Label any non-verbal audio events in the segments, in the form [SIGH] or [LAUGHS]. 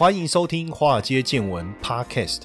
欢迎收听《华尔街见闻》Podcast。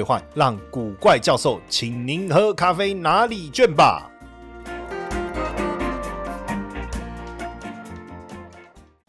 让古怪教授请您喝咖啡拿礼券吧。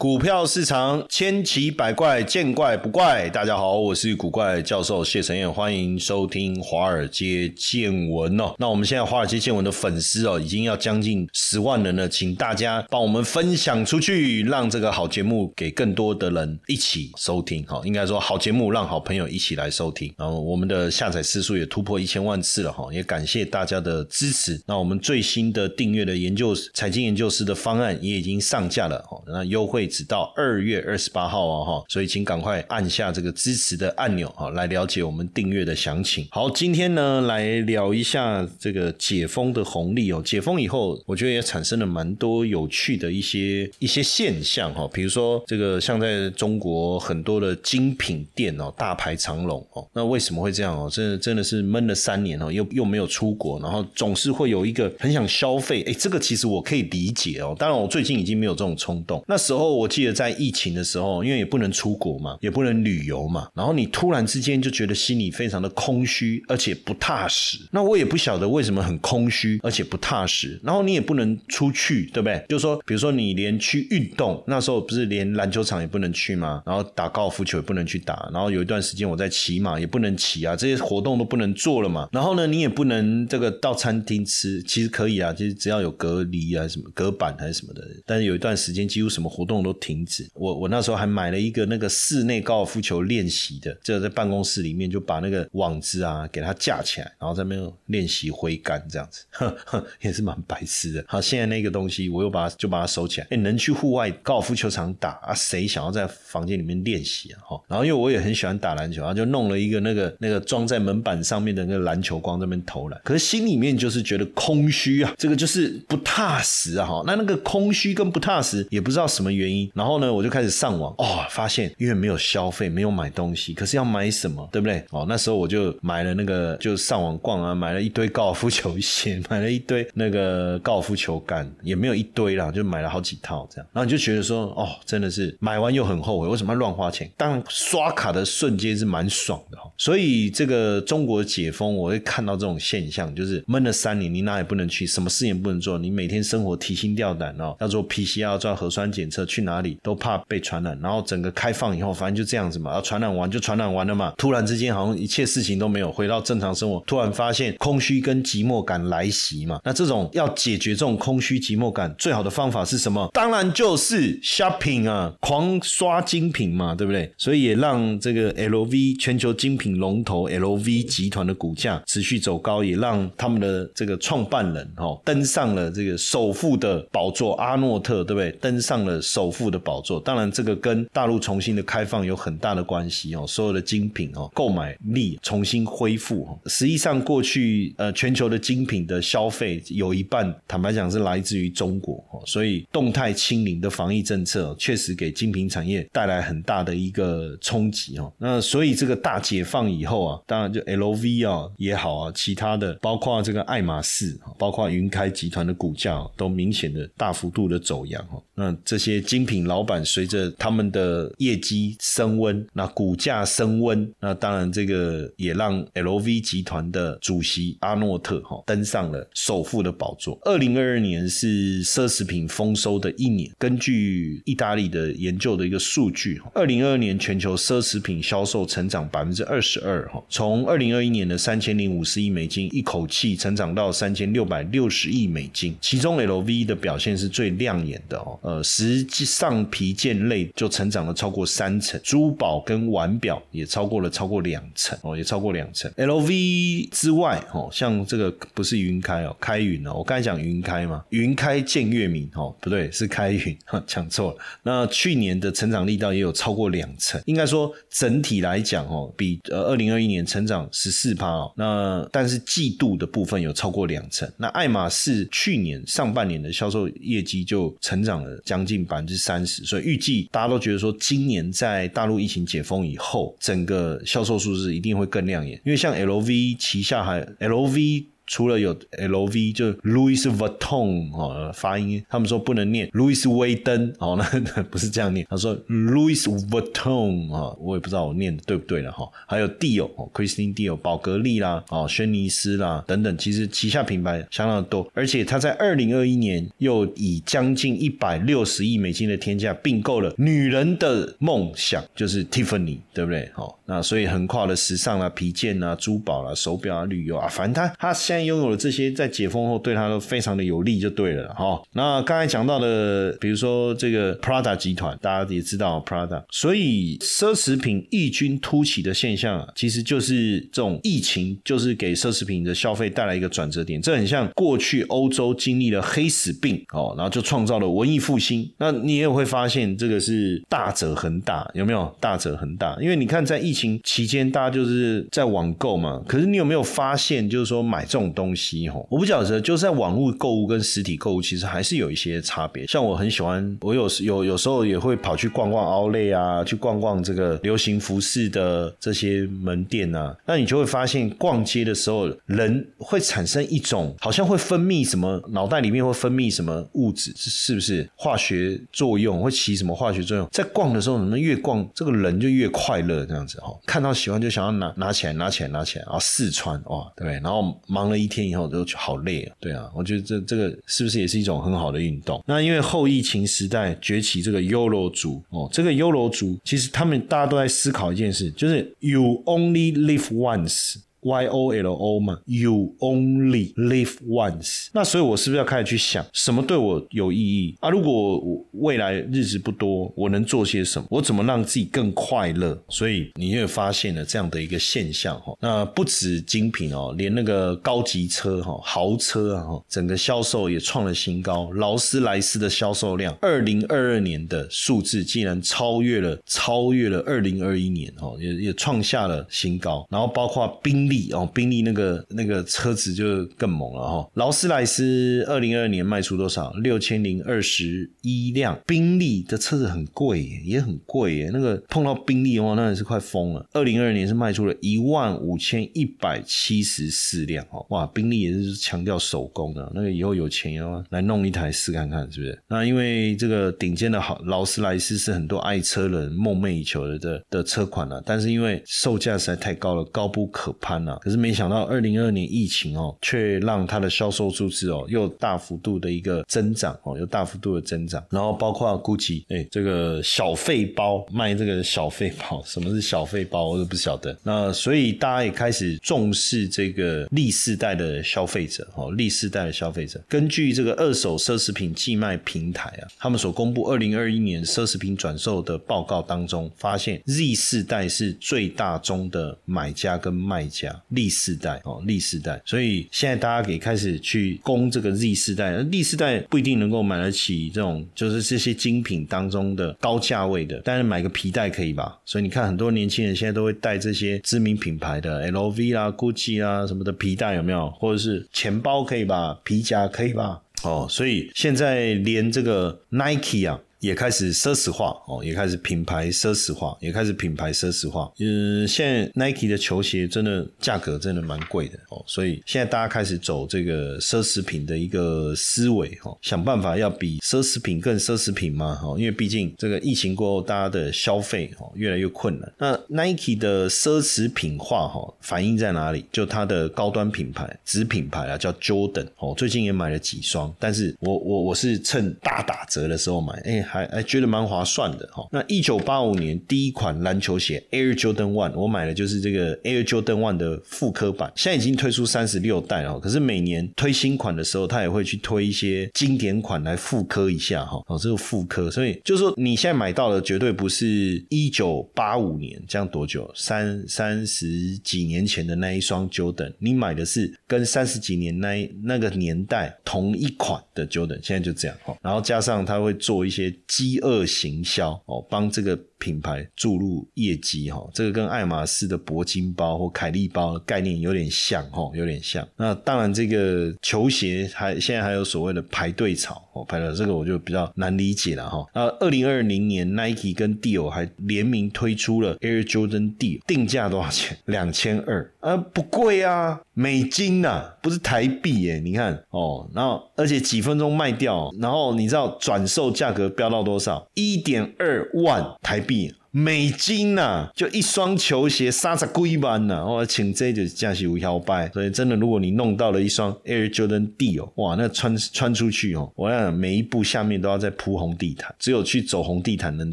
股票市场千奇百怪，见怪不怪。大家好，我是古怪教授谢承彦，欢迎收听华尔街见闻哦。那我们现在华尔街见闻的粉丝哦，已经要将近十万人了，请大家帮我们分享出去，让这个好节目给更多的人一起收听。哈，应该说好节目让好朋友一起来收听。然后我们的下载次数也突破一千万次了哈，也感谢大家的支持。那我们最新的订阅的研究财经研究师的方案也已经上架了哈，那优惠。直到二月二十八号啊哈，所以请赶快按下这个支持的按钮哈，来了解我们订阅的详情。好，今天呢来聊一下这个解封的红利哦。解封以后，我觉得也产生了蛮多有趣的一些一些现象哈，比如说这个像在中国很多的精品店哦，大排长龙哦，那为什么会这样哦？这真的是闷了三年哦，又又没有出国，然后总是会有一个很想消费，哎，这个其实我可以理解哦。当然，我最近已经没有这种冲动，那时候。我记得在疫情的时候，因为也不能出国嘛，也不能旅游嘛，然后你突然之间就觉得心里非常的空虚，而且不踏实。那我也不晓得为什么很空虚，而且不踏实。然后你也不能出去，对不对？就说，比如说你连去运动，那时候不是连篮球场也不能去吗？然后打高尔夫球也不能去打。然后有一段时间我在骑马，也不能骑啊，这些活动都不能做了嘛。然后呢，你也不能这个到餐厅吃，其实可以啊，其实只要有隔离啊什么隔板还是什么的。但是有一段时间几乎什么活动都。停止！我我那时候还买了一个那个室内高尔夫球练习的，就在办公室里面就把那个网子啊给它架起来，然后在那边练习挥杆这样子，[LAUGHS] 也是蛮白痴的。好，现在那个东西我又把它就把它收起来。哎，能去户外高尔夫球场打啊？谁想要在房间里面练习啊？哈，然后因为我也很喜欢打篮球，然后就弄了一个那个那个装在门板上面的那个篮球光，那边投篮。可是心里面就是觉得空虚啊，这个就是不踏实啊！哈，那那个空虚跟不踏实也不知道什么原因。然后呢，我就开始上网哦，发现因为没有消费，没有买东西，可是要买什么，对不对？哦，那时候我就买了那个，就上网逛啊，买了一堆高尔夫球鞋，[LAUGHS] 买了一堆那个高尔夫球杆，也没有一堆啦，就买了好几套这样。然后你就觉得说，哦，真的是买完又很后悔，为什么要乱花钱？当刷卡的瞬间是蛮爽的哈。所以这个中国解封，我会看到这种现象，就是闷了三年，你哪也不能去，什么事也不能做，你每天生活提心吊胆哦，要做 PCR，做核酸检测，去哪里？都怕被传染，然后整个开放以后，反正就这样子嘛，然后传染完就传染完了嘛。突然之间，好像一切事情都没有，回到正常生活。突然发现空虚跟寂寞感来袭嘛。那这种要解决这种空虚寂寞感，最好的方法是什么？当然就是 shopping 啊，狂刷精品嘛，对不对？所以也让这个 LV 全球精品龙头 LV 集团的股价持续走高，也让他们的这个创办人哦登上了这个首富的宝座，阿诺特对不对？登上了首富。的宝座，当然这个跟大陆重新的开放有很大的关系哦。所有的精品哦，购买力重新恢复。实际上，过去呃，全球的精品的消费有一半，坦白讲是来自于中国哦。所以，动态清零的防疫政策确实给精品产业带来很大的一个冲击哦。那所以这个大解放以后啊，当然就 LV 啊也好啊，其他的包括这个爱马仕，包括云开集团的股价都明显的大幅度的走扬哦。那这些精品。老板随着他们的业绩升温，那股价升温，那当然这个也让 LV 集团的主席阿诺特哈登上了首富的宝座。二零二二年是奢侈品丰收的一年，根据意大利的研究的一个数据，二零二二年全球奢侈品销售成长百分之二十二哈，从二零二一年的三千零五十亿美金一口气成长到三千六百六十亿美金，其中 LV 的表现是最亮眼的哦，呃，实际上皮件类就成长了超过三成，珠宝跟腕表也超过了超过两成哦，也超过两成。LV 之外哦，像这个不是云开哦，开云哦，我刚才讲云开嘛，云开见月明哦，不对，是开云，[LAUGHS] 讲错了。那去年的成长力道也有超过两成，应该说整体来讲哦，比呃二零二一年成长十四趴哦，那但是季度的部分有超过两成。那爱马仕去年上半年的销售业绩就成长了将近百分之三十，所以预计大家都觉得说，今年在大陆疫情解封以后，整个销售数字一定会更亮眼，因为像 LV 旗下还 LV。除了有 L V 就 Louis Vuitton 哦，发音他们说不能念 Louis 威登哦，那 [LAUGHS] 不是这样念。他说 Louis Vuitton 啊，我也不知道我念的对不对了哈。还有 Dior 哦，Christian Dior 宝格丽啦，哦，轩尼诗啦等等，其实旗下品牌相当的多。而且他在二零二一年又以将近一百六十亿美金的天价并购了女人的梦想，就是 Tiffany，对不对？哦，那所以横跨了时尚啦、皮件啊、珠宝啦、手表啊、旅游啊，反正他他现在。拥有了这些，在解封后对他都非常的有利，就对了哈。那刚才讲到的，比如说这个 Prada 集团，大家也知道 Prada，所以奢侈品异军突起的现象，其实就是这种疫情，就是给奢侈品的消费带来一个转折点。这很像过去欧洲经历了黑死病哦，然后就创造了文艺复兴。那你也会发现，这个是大者恒大，有没有大者恒大？因为你看，在疫情期间，大家就是在网购嘛。可是你有没有发现，就是说买这种东西哈，我不晓得，就是在网络购物跟实体购物其实还是有一些差别。像我很喜欢，我有有有时候也会跑去逛逛奥莱啊，去逛逛这个流行服饰的这些门店啊。那你就会发现，逛街的时候，人会产生一种好像会分泌什么，脑袋里面会分泌什么物质，是不是化学作用？会起什么化学作用？在逛的时候，你们越逛，这个人就越快乐，这样子哈。看到喜欢就想要拿拿起来，拿起来，拿起来，然后试穿哇，对，然后忙一天以后都好累啊，对啊，我觉得这这个是不是也是一种很好的运动？那因为后疫情时代崛起这个优柔族哦，这个优柔族其实他们大家都在思考一件事，就是 You only live once。Y O L O 嘛，You only live once。那所以，我是不是要开始去想，什么对我有意义啊？如果我未来日子不多，我能做些什么？我怎么让自己更快乐？所以，你也发现了这样的一个现象哈。那不止精品哦，连那个高级车哈、豪车啊哈，整个销售也创了新高。劳斯莱斯的销售量，二零二二年的数字竟然超越了超越了二零二一年哦，也也创下了新高。然后包括宾。哦，宾利那个那个车子就更猛了哈。劳斯莱斯二零二二年卖出多少？六千零二十一辆。宾利的车子很贵，也很贵耶。那个碰到宾利的话，那也是快疯了。二零二二年是卖出了一万五千一百七十四辆哦。哇，宾利也是强调手工的，那个以后有钱要来弄一台试看看，是不是？那因为这个顶尖的好劳斯莱斯是很多爱车人梦寐以求的的的车款了，但是因为售价实在太高了，高不可攀。可是没想到，二零二二年疫情哦，却让它的销售数字哦又大幅度的一个增长哦，又大幅度的增长。然后包括 GUCCI，哎，这个小费包卖这个小费包，[LAUGHS] 什么是小费包我都不晓得。那所以大家也开始重视这个历世代的消费者哦，历世代的消费者。根据这个二手奢侈品寄卖平台啊，他们所公布二零二一年奢侈品转售的报告当中，发现 Z 世代是最大宗的买家跟卖家。历世代哦，历世代，所以现在大家可以开始去攻这个 Z 世代。历世代不一定能够买得起这种，就是这些精品当中的高价位的，但是买个皮带可以吧？所以你看，很多年轻人现在都会带这些知名品牌的 LV 啦、GUCCI 啊什么的皮带，有没有？或者是钱包可以吧？皮夹可以吧？哦，所以现在连这个 Nike 啊。也开始奢侈化哦，也开始品牌奢侈化，也开始品牌奢侈化。嗯，现在 Nike 的球鞋真的价格真的蛮贵的哦，所以现在大家开始走这个奢侈品的一个思维哈，想办法要比奢侈品更奢侈品嘛哈，因为毕竟这个疫情过后，大家的消费哈越来越困难。那 Nike 的奢侈品化哈反映在哪里？就它的高端品牌子品牌啊，叫 Jordan 哦，最近也买了几双，但是我我我是趁大打折的时候买，哎。还还觉得蛮划算的哈。那一九八五年第一款篮球鞋 Air Jordan One，我买的就是这个 Air Jordan One 的复刻版，现在已经推出三十六代了。可是每年推新款的时候，他也会去推一些经典款来复刻一下哈。哦，这个复刻，所以就是说你现在买到的绝对不是一九八五年这样多久三三十几年前的那一双 Jordan，你买的是跟三十几年那那个年代同一款的 Jordan，现在就这样哈。然后加上他会做一些饥饿行销哦，帮这个。品牌注入业绩哈，这个跟爱马仕的铂金包或凯利包的概念有点像哈，有点像。那当然，这个球鞋还现在还有所谓的排队潮哦，排队这个我就比较难理解了哈。那二零二零年，Nike 跟 Dior 还联名推出了 Air Jordan D，定价多少钱？两千二，啊，不贵啊，美金呐，不是台币耶。你看哦，然后而且几分钟卖掉，然后你知道转售价格飙到多少？一点二万台币。美金呐，就一双球鞋三十几万呐，我请这就价是无摇摆，所以真的，如果你弄到了一双 Air Jordan D 哦，哇，那穿穿出去哦，我想每一步下面都要在铺红地毯，只有去走红地毯能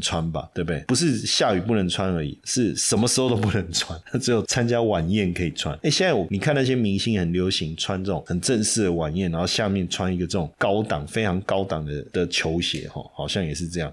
穿吧，对不对？不是下雨不能穿而已，是什么时候都不能穿，[LAUGHS] 只有参加晚宴可以穿。哎，现在我你看那些明星很流行穿这种很正式的晚宴，然后下面穿一个这种高档、非常高档的的球鞋，哈，好像也是这样。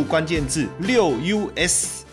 关键字六 US。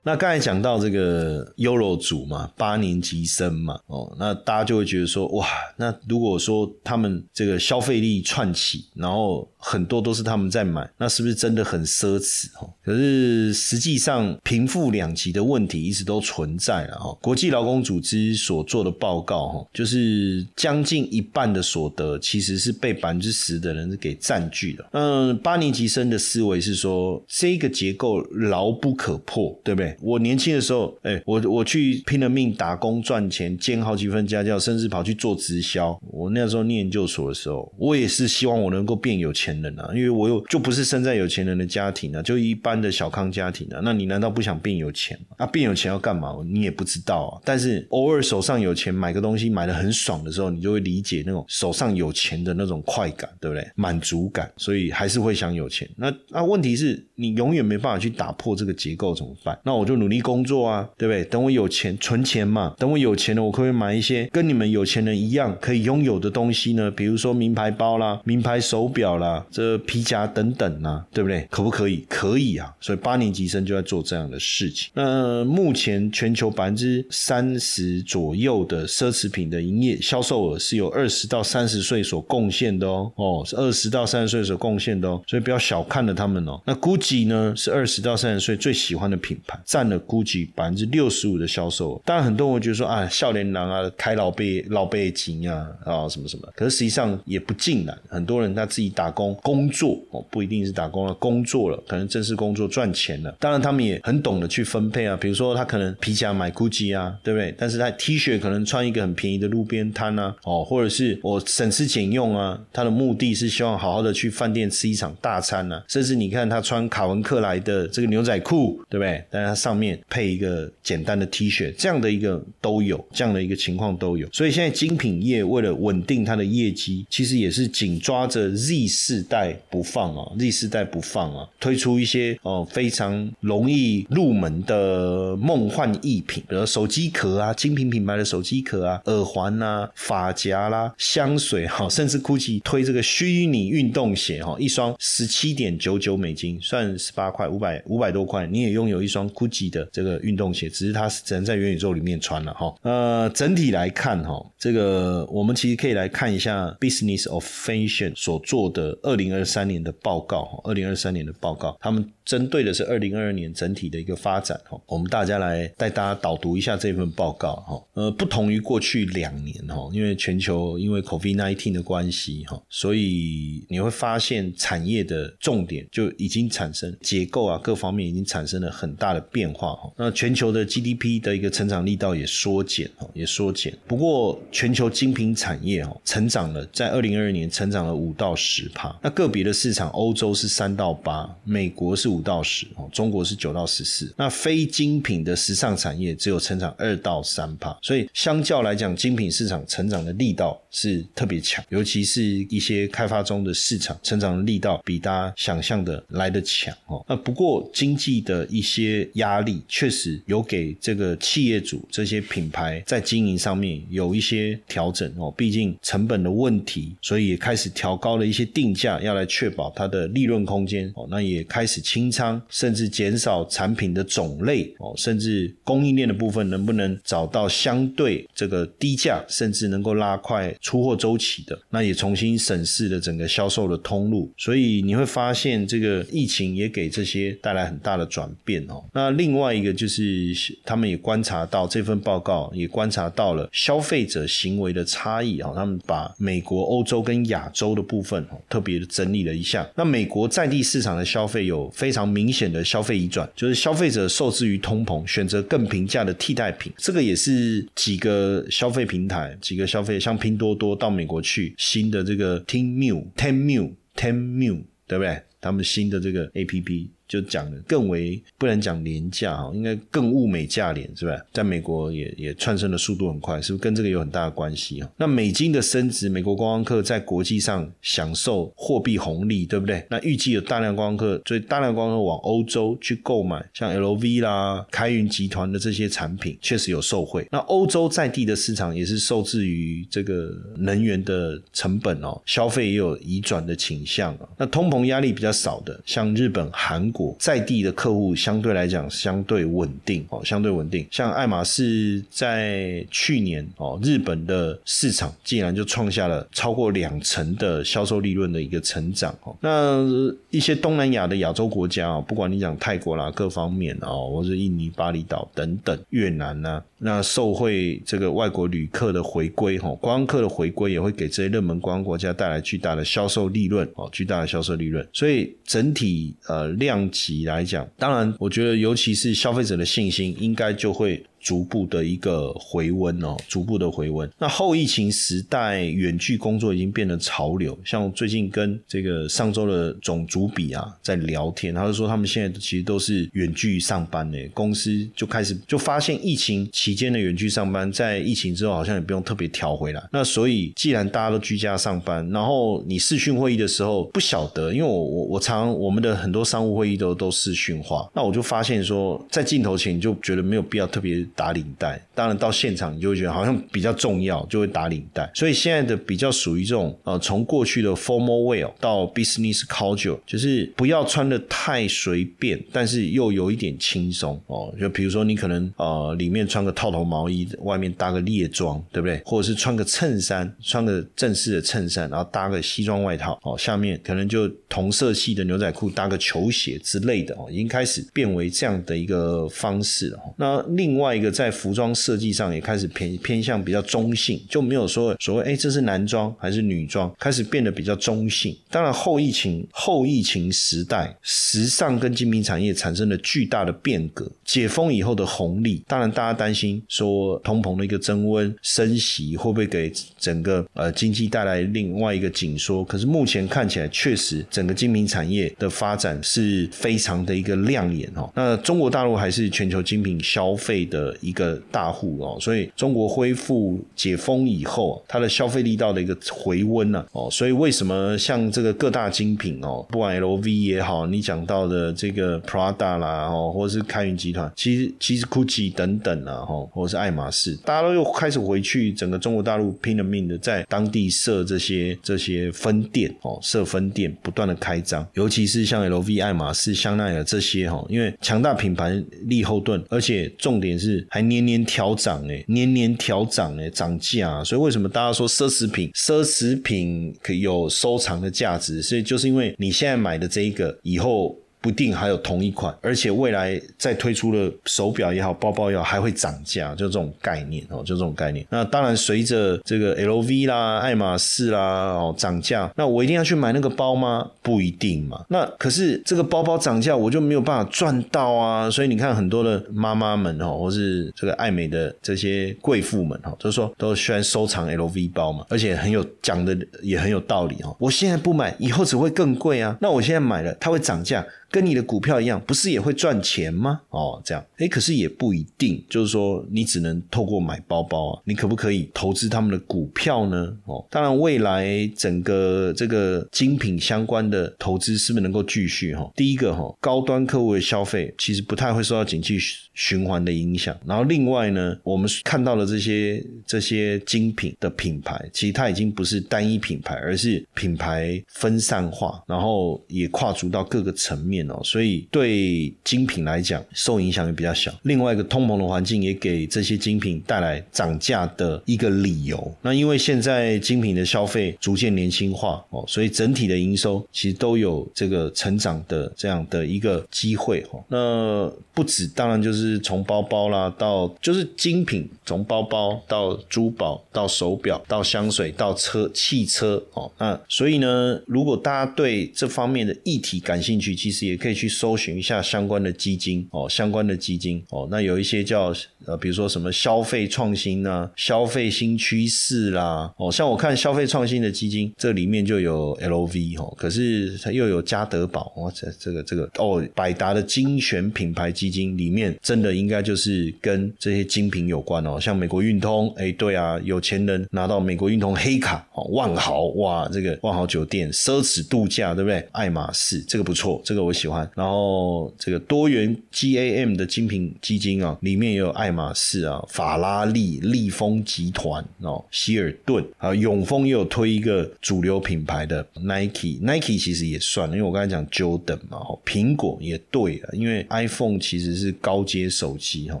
那刚才讲到这个优柔组嘛，八年级生嘛，哦，那大家就会觉得说，哇，那如果说他们这个消费力串起，然后很多都是他们在买，那是不是真的很奢侈？哈，可是实际上贫富两极的问题一直都存在了哈。国际劳工组织所做的报告哈，就是将近一半的所得其实是被百分之十的人给占据了。嗯，八年级生的思维是说，这个结构牢不可破，对不对？我年轻的时候，哎，我我去拼了命打工赚钱，兼好几份家教，甚至跑去做直销。我那时候念研究所的时候，我也是希望我能够变有钱人啊，因为我又就不是生在有钱人的家庭啊，就一般的小康家庭啊。那你难道不想变有钱吗？啊，变有钱要干嘛？你也不知道啊。但是偶尔手上有钱，买个东西买的很爽的时候，你就会理解那种手上有钱的那种快感，对不对？满足感，所以还是会想有钱。那那问题是你永远没办法去打破这个结构，怎么办？那我。就努力工作啊，对不对？等我有钱存钱嘛，等我有钱了，我可不可以买一些跟你们有钱人一样可以拥有的东西呢？比如说名牌包啦、名牌手表啦、这皮夹等等啊，对不对？可不可以？可以啊！所以八年级生就在做这样的事情。那目前全球百分之三十左右的奢侈品的营业销售额是由二十到三十岁所贡献的哦，哦，是二十到三十岁所贡献的哦，所以不要小看了他们哦。那 GUCCI 呢，是二十到三十岁最喜欢的品牌。占了估计百分之六十五的销售额，当然很多人会觉得说啊，笑脸郎啊，开老辈老辈金啊啊什么什么，可是实际上也不尽然，很多人他自己打工工作哦，不一定是打工了，工作了，可能正式工作赚钱了，当然他们也很懂得去分配啊，比如说他可能皮夹买 GUCCI 啊，对不对？但是他 T 恤可能穿一个很便宜的路边摊啊，哦，或者是我省吃俭用啊，他的目的是希望好好的去饭店吃一场大餐啊，甚至你看他穿卡文克莱的这个牛仔裤，对不对？但是他上面配一个简单的 T 恤，这样的一个都有，这样的一个情况都有。所以现在精品业为了稳定它的业绩，其实也是紧抓着 Z 世代不放啊，Z 世代不放啊，推出一些哦非常容易入门的梦幻艺品，比如手机壳啊，精品品牌的手机壳啊，耳环啊，发夹啦，香水哈，[LAUGHS] 甚至 GUCCI 推这个虚拟运动鞋哈，一双十七点九九美金，算十八块，五百五百多块，你也拥有一双 GUCCI。的这个运动鞋，只是它只能在元宇宙里面穿了哈。呃，整体来看哈，这个我们其实可以来看一下 Business of Fashion 所做的二二零二三年的报告。二零二三年的报告，他们针对的是二零二二年整体的一个发展哈。我们大家来带大家导读一下这份报告哈。呃，不同于过去两年哈，因为全球因为 COVID nineteen 的关系哈，所以你会发现产业的重点就已经产生结构啊各方面已经产生了很大的变化哈。那全球的 GDP 的一个成长力道也缩减哈，也缩减。不过全球精品产业哈成长了，在二零二二年成长了五到十帕。那个别的市场，欧洲是三到八，美国是五到十，哦，中国是九到十四。那非精品的时尚产业只有成长二到三帕，所以相较来讲，精品市场成长的力道是特别强，尤其是一些开发中的市场，成长的力道比大家想象的来得强哦。那不过经济的一些压力，确实有给这个企业主这些品牌在经营上面有一些调整哦，毕竟成本的问题，所以也开始调高了一些定价，要来确保它的利润空间哦。那也开始清清仓，甚至减少产品的种类哦，甚至供应链的部分能不能找到相对这个低价，甚至能够拉快出货周期的？那也重新审视了整个销售的通路。所以你会发现，这个疫情也给这些带来很大的转变哦。那另外一个就是，他们也观察到这份报告也观察到了消费者行为的差异哦。他们把美国、欧洲跟亚洲的部分特别整理了一下。那美国在地市场的消费有非非常明显的消费移转，就是消费者受制于通膨，选择更平价的替代品。这个也是几个消费平台、几个消费像拼多多到美国去新的这个 Tenmew、Tenmew、Tenmew，对不对？他们新的这个 A P P。就讲的更为不能讲廉价哈，应该更物美价廉是吧？在美国也也窜升的速度很快，是不是跟这个有很大的关系哈？那美金的升值，美国观光客在国际上享受货币红利，对不对？那预计有大量观光客，所以大量观光客往欧洲去购买，像 L V 啦、开云集团的这些产品，确实有受惠。那欧洲在地的市场也是受制于这个能源的成本哦，消费也有移转的倾向啊。那通膨压力比较少的，像日本、韩国。在地的客户相对来讲相对稳定哦，相对稳定。像爱马仕在去年哦，日本的市场竟然就创下了超过两成的销售利润的一个成长哦。那一些东南亚的亚洲国家哦，不管你讲泰国啦，各方面哦，或者印尼巴厘岛等等，越南呢，那受惠这个外国旅客的回归哈，观光客的回归也会给这些热门观光国家带来巨大的销售利润哦，巨大的销售利润。所以整体呃量。起来讲，当然，我觉得尤其是消费者的信心，应该就会。逐步的一个回温哦，逐步的回温。那后疫情时代，远距工作已经变得潮流。像最近跟这个上周的总主笔啊在聊天，他就说他们现在其实都是远距上班呢。公司就开始就发现疫情期间的远距上班，在疫情之后好像也不用特别调回来。那所以既然大家都居家上班，然后你视讯会议的时候不晓得，因为我我我常我们的很多商务会议都都视讯化，那我就发现说在镜头前你就觉得没有必要特别。打领带，当然到现场你就会觉得好像比较重要，就会打领带。所以现在的比较属于这种呃，从过去的 formal wear 到 business casual，就是不要穿的太随便，但是又有一点轻松哦。就比如说你可能呃里面穿个套头毛衣，外面搭个猎装，对不对？或者是穿个衬衫，穿个正式的衬衫，然后搭个西装外套哦，下面可能就同色系的牛仔裤，搭个球鞋之类的哦，已经开始变为这样的一个方式了。那另外。一个在服装设计上也开始偏偏向比较中性，就没有说所谓哎这是男装还是女装，开始变得比较中性。当然后疫情后疫情时代，时尚跟精品产业产生了巨大的变革。解封以后的红利，当然大家担心说通膨的一个增温升息会不会给整个呃经济带来另外一个紧缩？可是目前看起来确实整个精品产业的发展是非常的一个亮眼哦。那中国大陆还是全球精品消费的。一个大户哦，所以中国恢复解封以后，它的消费力道的一个回温呢哦，所以为什么像这个各大精品哦，不管 L V 也好，你讲到的这个 Prada 啦哦，或者是开云集团，其实其实 Gucci 等等啊哈，或者是爱马仕，大家都又开始回去整个中国大陆拼了命的在当地设这些这些分店哦，设分店不断的开张，尤其是像 L V、爱马仕、香奈儿这些哈，因为强大品牌立后盾，而且重点是。还年年调涨哎，年年调涨哎，涨价。所以为什么大家说奢侈品？奢侈品可以有收藏的价值，所以就是因为你现在买的这一个，以后。不定还有同一款，而且未来再推出了手表也好，包包也好，还会涨价，就这种概念哦，就这种概念。那当然，随着这个 LV 啦、爱马仕啦哦涨价，那我一定要去买那个包吗？不一定嘛。那可是这个包包涨价，我就没有办法赚到啊。所以你看，很多的妈妈们哦，或是这个爱美的这些贵妇们哈，就是说都喜欢收藏 LV 包嘛，而且很有讲的也很有道理哦。我现在不买，以后只会更贵啊。那我现在买了，它会涨价。跟你的股票一样，不是也会赚钱吗？哦，这样，哎，可是也不一定，就是说你只能透过买包包啊，你可不可以投资他们的股票呢？哦，当然，未来整个这个精品相关的投资是不是能够继续？哈，第一个哈，高端客户的消费其实不太会受到景气循环的影响。然后另外呢，我们看到的这些这些精品的品牌，其实它已经不是单一品牌，而是品牌分散化，然后也跨足到各个层面。哦，所以对精品来讲，受影响也比较小。另外一个通膨的环境也给这些精品带来涨价的一个理由。那因为现在精品的消费逐渐年轻化哦，所以整体的营收其实都有这个成长的这样的一个机会哦。那不止，当然就是是从包包啦，到就是精品，从包包到珠宝，到手表，到香水，到车汽车哦。那所以呢，如果大家对这方面的议题感兴趣，其实也。可以去搜寻一下相关的基金哦，相关的基金哦，那有一些叫呃，比如说什么消费创新啊，消费新趋势啦，哦，像我看消费创新的基金，这里面就有 LV 哦，可是它又有嘉德宝，哇，这这个这个哦，百达的精选品牌基金里面，真的应该就是跟这些精品有关哦，像美国运通，哎，对啊，有钱人拿到美国运通黑卡哦，万豪哇，这个万豪酒店奢侈度假，对不对？爱马仕这个不错，这个我。喜欢，然后这个多元 GAM 的精品基金啊，里面也有爱马仕啊、法拉利、利丰集团哦、希尔顿啊、永丰也有推一个主流品牌的 Nike，Nike 其实也算，因为我刚才讲 Jordan 嘛，苹果也对啊，因为 iPhone 其实是高阶手机哈，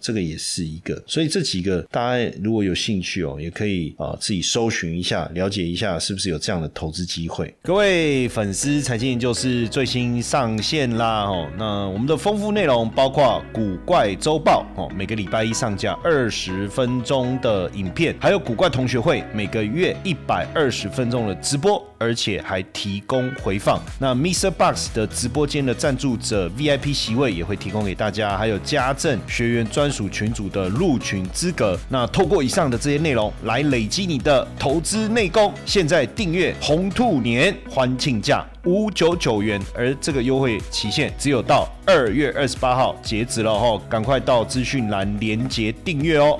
这个也是一个，所以这几个大家如果有兴趣哦，也可以啊自己搜寻一下，了解一下是不是有这样的投资机会。各位粉丝，财经就是最新上线。啦哦，那我们的丰富内容包括古怪周报哦，每个礼拜一上架二十分钟的影片，还有古怪同学会每个月一百二十分钟的直播，而且还提供回放。那 Mr. Box 的直播间的赞助者 VIP 席位也会提供给大家，还有家学员专属群组的入群资格。那透过以上的这些内容来累积你的投资内功，现在订阅红兔年欢庆价。五九九元，而这个优惠期限只有到二月二十八号截止了哈，赶快到资讯栏连接订阅哦。